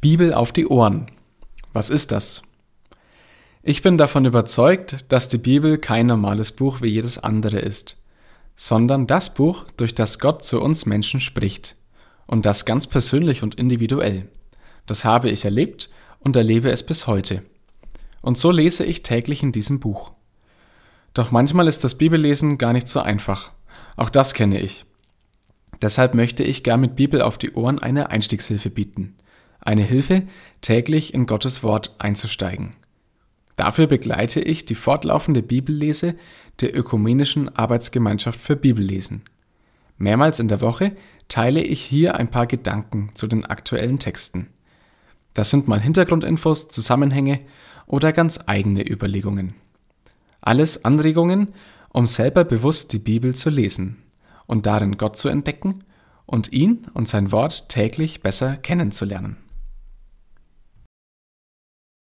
Bibel auf die Ohren. Was ist das? Ich bin davon überzeugt, dass die Bibel kein normales Buch wie jedes andere ist, sondern das Buch, durch das Gott zu uns Menschen spricht. Und das ganz persönlich und individuell. Das habe ich erlebt und erlebe es bis heute. Und so lese ich täglich in diesem Buch. Doch manchmal ist das Bibellesen gar nicht so einfach. Auch das kenne ich. Deshalb möchte ich gern mit Bibel auf die Ohren eine Einstiegshilfe bieten eine Hilfe, täglich in Gottes Wort einzusteigen. Dafür begleite ich die fortlaufende Bibellese der Ökumenischen Arbeitsgemeinschaft für Bibellesen. Mehrmals in der Woche teile ich hier ein paar Gedanken zu den aktuellen Texten. Das sind mal Hintergrundinfos, Zusammenhänge oder ganz eigene Überlegungen. Alles Anregungen, um selber bewusst die Bibel zu lesen und darin Gott zu entdecken und ihn und sein Wort täglich besser kennenzulernen.